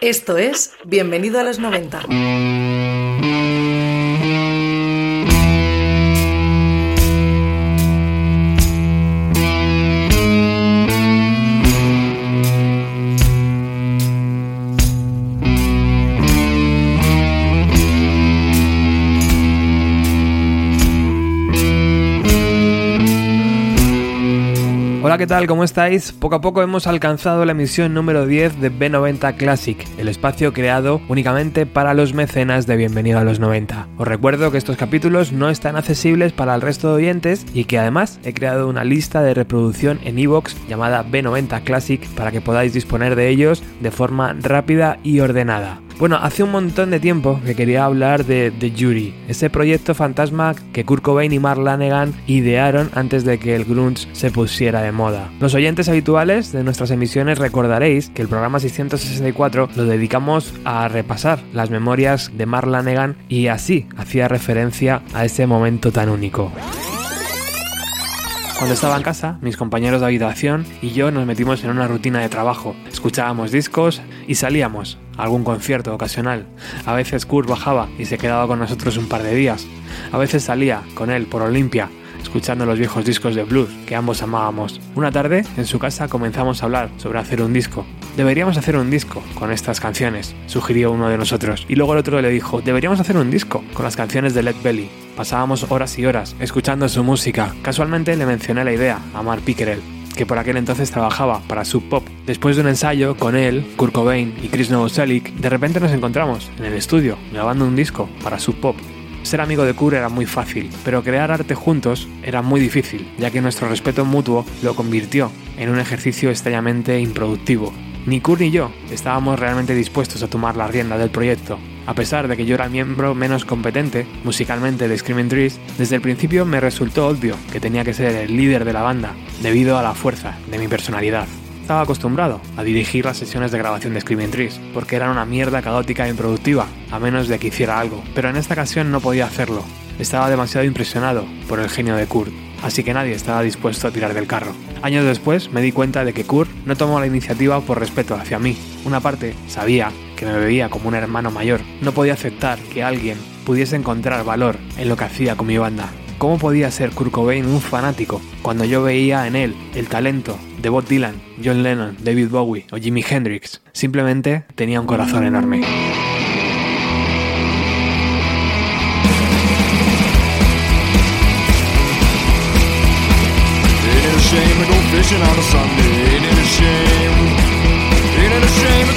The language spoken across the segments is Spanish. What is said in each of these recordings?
Esto es Bienvenido a los 90. Hola, ¿qué tal? ¿Cómo estáis? Poco a poco hemos alcanzado la emisión número 10 de B90 Classic, el espacio creado únicamente para los mecenas de Bienvenido a los 90. Os recuerdo que estos capítulos no están accesibles para el resto de oyentes y que además he creado una lista de reproducción en iVoox llamada B90 Classic para que podáis disponer de ellos de forma rápida y ordenada. Bueno, hace un montón de tiempo que quería hablar de The Jury, ese proyecto fantasma que Kurt Cobain y Mark Lanegan idearon antes de que el grunge se pusiera de moda. Los oyentes habituales de nuestras emisiones recordaréis que el programa 664 lo dedicamos a repasar las memorias de Mark Lanegan y así hacía referencia a ese momento tan único. Cuando estaba en casa, mis compañeros de habitación y yo nos metimos en una rutina de trabajo. Escuchábamos discos y salíamos a algún concierto ocasional. A veces Kurt bajaba y se quedaba con nosotros un par de días. A veces salía con él por Olimpia, escuchando los viejos discos de blues que ambos amábamos. Una tarde, en su casa, comenzamos a hablar sobre hacer un disco. Deberíamos hacer un disco con estas canciones, sugirió uno de nosotros. Y luego el otro le dijo, deberíamos hacer un disco con las canciones de Led Belly. Pasábamos horas y horas escuchando su música. Casualmente le mencioné la idea a Mark Pickerel, que por aquel entonces trabajaba para Sub Pop. Después de un ensayo con él, Kurt Cobain y Chris Novoselic, de repente nos encontramos en el estudio grabando un disco para Sub Pop. Ser amigo de Kurt era muy fácil, pero crear arte juntos era muy difícil, ya que nuestro respeto mutuo lo convirtió en un ejercicio extrañamente improductivo. Ni Kurt ni yo estábamos realmente dispuestos a tomar la rienda del proyecto. A pesar de que yo era miembro menos competente musicalmente de Screaming Trees, desde el principio me resultó obvio que tenía que ser el líder de la banda, debido a la fuerza de mi personalidad. Estaba acostumbrado a dirigir las sesiones de grabación de Screaming Trees, porque eran una mierda caótica e improductiva, a menos de que hiciera algo, pero en esta ocasión no podía hacerlo. Estaba demasiado impresionado por el genio de Kurt, así que nadie estaba dispuesto a tirar del carro. Años después me di cuenta de que Kurt no tomó la iniciativa por respeto hacia mí. Una parte sabía que me veía como un hermano mayor. No podía aceptar que alguien pudiese encontrar valor en lo que hacía con mi banda. ¿Cómo podía ser Kurt Cobain un fanático cuando yo veía en él el talento de Bob Dylan, John Lennon, David Bowie o Jimi Hendrix? Simplemente tenía un corazón enorme. Shame to go fishing on a Sunday? Ain't it a shame? Ain't it a shame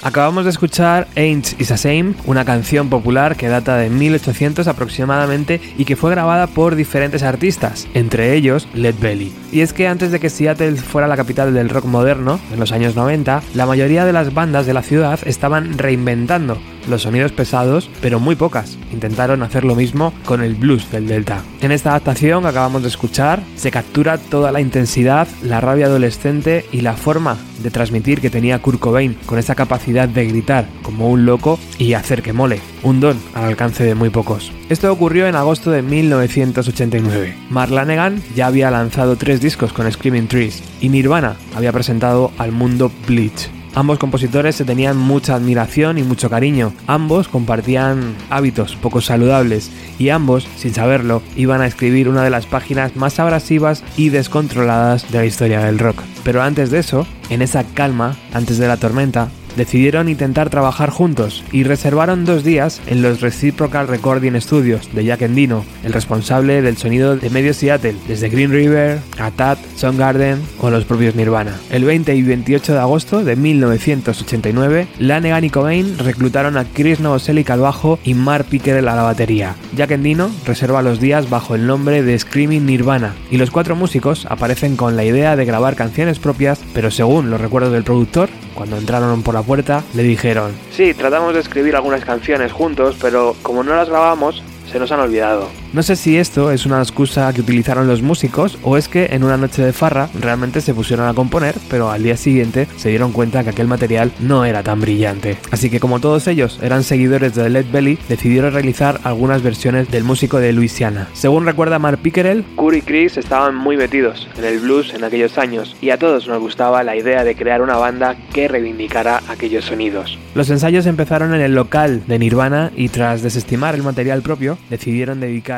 Acabamos de escuchar Ain't is a Same, una canción popular que data de 1800 aproximadamente y que fue grabada por diferentes artistas, entre ellos Led Belly. Y es que antes de que Seattle fuera la capital del rock moderno, en los años 90, la mayoría de las bandas de la ciudad estaban reinventando los sonidos pesados, pero muy pocas. Intentaron hacer lo mismo con el blues del Delta. En esta adaptación que acabamos de escuchar, se captura toda la intensidad, la rabia adolescente y la forma de transmitir que tenía Kurt Cobain, con esa capacidad de gritar como un loco y hacer que mole. Un don al alcance de muy pocos. Esto ocurrió en agosto de 1989. Mark Lanegan ya había lanzado tres discos con Screaming Trees y Nirvana había presentado al mundo Bleach. Ambos compositores se tenían mucha admiración y mucho cariño. Ambos compartían hábitos poco saludables y ambos, sin saberlo, iban a escribir una de las páginas más abrasivas y descontroladas de la historia del rock. Pero antes de eso, en esa calma, antes de la tormenta, decidieron intentar trabajar juntos y reservaron dos días en los Reciprocal Recording Studios de Jack Endino, el responsable del sonido de medio Seattle, desde Green River, Atat, Soundgarden o los propios Nirvana. El 20 y 28 de agosto de 1989, Lanegan y Cobain reclutaron a Chris Novoselic al bajo y Mark Pickerel a la batería. Jack Endino reserva los días bajo el nombre de Screaming Nirvana y los cuatro músicos aparecen con la idea de grabar canciones propias, pero según los recuerdos del productor, cuando entraron por la puerta, le dijeron, sí, tratamos de escribir algunas canciones juntos, pero como no las grabamos, se nos han olvidado. No sé si esto es una excusa que utilizaron los músicos o es que en una noche de farra realmente se pusieron a componer, pero al día siguiente se dieron cuenta que aquel material no era tan brillante. Así que como todos ellos eran seguidores de Led Belly, decidieron realizar algunas versiones del músico de Louisiana. Según recuerda Mark Pickerel, Curry y Chris estaban muy metidos en el blues en aquellos años y a todos nos gustaba la idea de crear una banda que reivindicara aquellos sonidos. Los ensayos empezaron en el local de Nirvana y tras desestimar el material propio, decidieron dedicar